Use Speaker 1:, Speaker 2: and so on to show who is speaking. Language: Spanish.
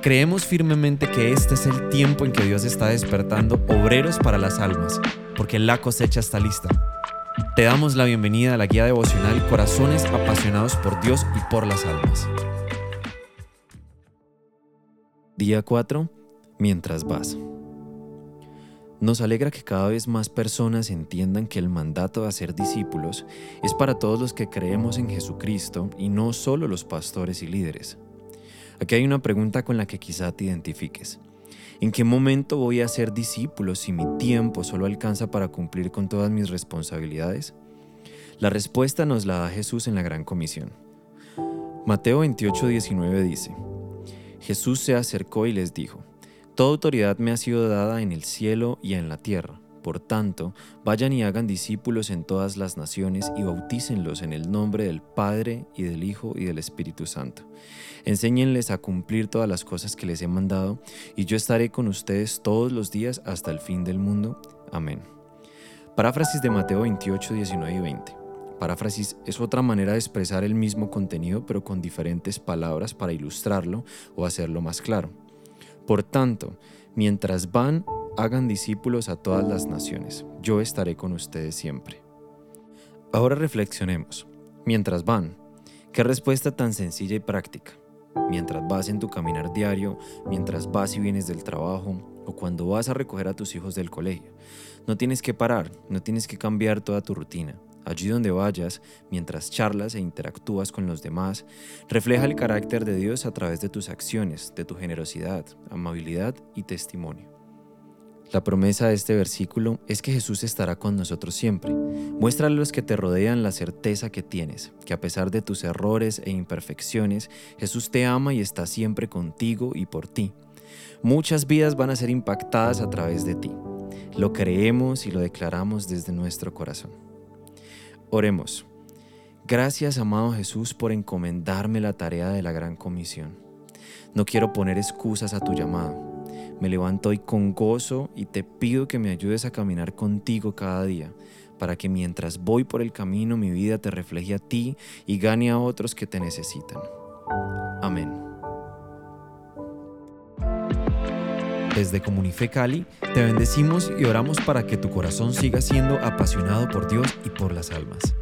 Speaker 1: Creemos firmemente que este es el tiempo en que Dios está despertando obreros para las almas, porque la cosecha está lista. Te damos la bienvenida a la guía devocional Corazones apasionados por Dios y por las almas.
Speaker 2: Día 4. Mientras vas. Nos alegra que cada vez más personas entiendan que el mandato de hacer discípulos es para todos los que creemos en Jesucristo y no solo los pastores y líderes. Aquí hay una pregunta con la que quizá te identifiques. ¿En qué momento voy a ser discípulo si mi tiempo solo alcanza para cumplir con todas mis responsabilidades? La respuesta nos la da Jesús en la Gran Comisión. Mateo 28, 19 dice, Jesús se acercó y les dijo, Toda autoridad me ha sido dada en el cielo y en la tierra. Por tanto, vayan y hagan discípulos en todas las naciones y bautícenlos en el nombre del Padre y del Hijo y del Espíritu Santo. Enséñenles a cumplir todas las cosas que les he mandado, y yo estaré con ustedes todos los días hasta el fin del mundo. Amén. Paráfrasis de Mateo 28, 19 y 20. Paráfrasis es otra manera de expresar el mismo contenido pero con diferentes palabras para ilustrarlo o hacerlo más claro. Por tanto, mientras van hagan discípulos a todas las naciones. Yo estaré con ustedes siempre. Ahora reflexionemos. Mientras van, qué respuesta tan sencilla y práctica. Mientras vas en tu caminar diario, mientras vas y vienes del trabajo o cuando vas a recoger a tus hijos del colegio. No tienes que parar, no tienes que cambiar toda tu rutina. Allí donde vayas, mientras charlas e interactúas con los demás, refleja el carácter de Dios a través de tus acciones, de tu generosidad, amabilidad y testimonio. La promesa de este versículo es que Jesús estará con nosotros siempre. Muestra a los que te rodean la certeza que tienes, que a pesar de tus errores e imperfecciones, Jesús te ama y está siempre contigo y por ti. Muchas vidas van a ser impactadas a través de ti. Lo creemos y lo declaramos desde nuestro corazón. Oremos. Gracias, amado Jesús, por encomendarme la tarea de la gran comisión. No quiero poner excusas a tu llamado me levanto hoy con gozo y te pido que me ayudes a caminar contigo cada día, para que mientras voy por el camino mi vida te refleje a ti y gane a otros que te necesitan. Amén.
Speaker 1: Desde Comunife Cali te bendecimos y oramos para que tu corazón siga siendo apasionado por Dios y por las almas.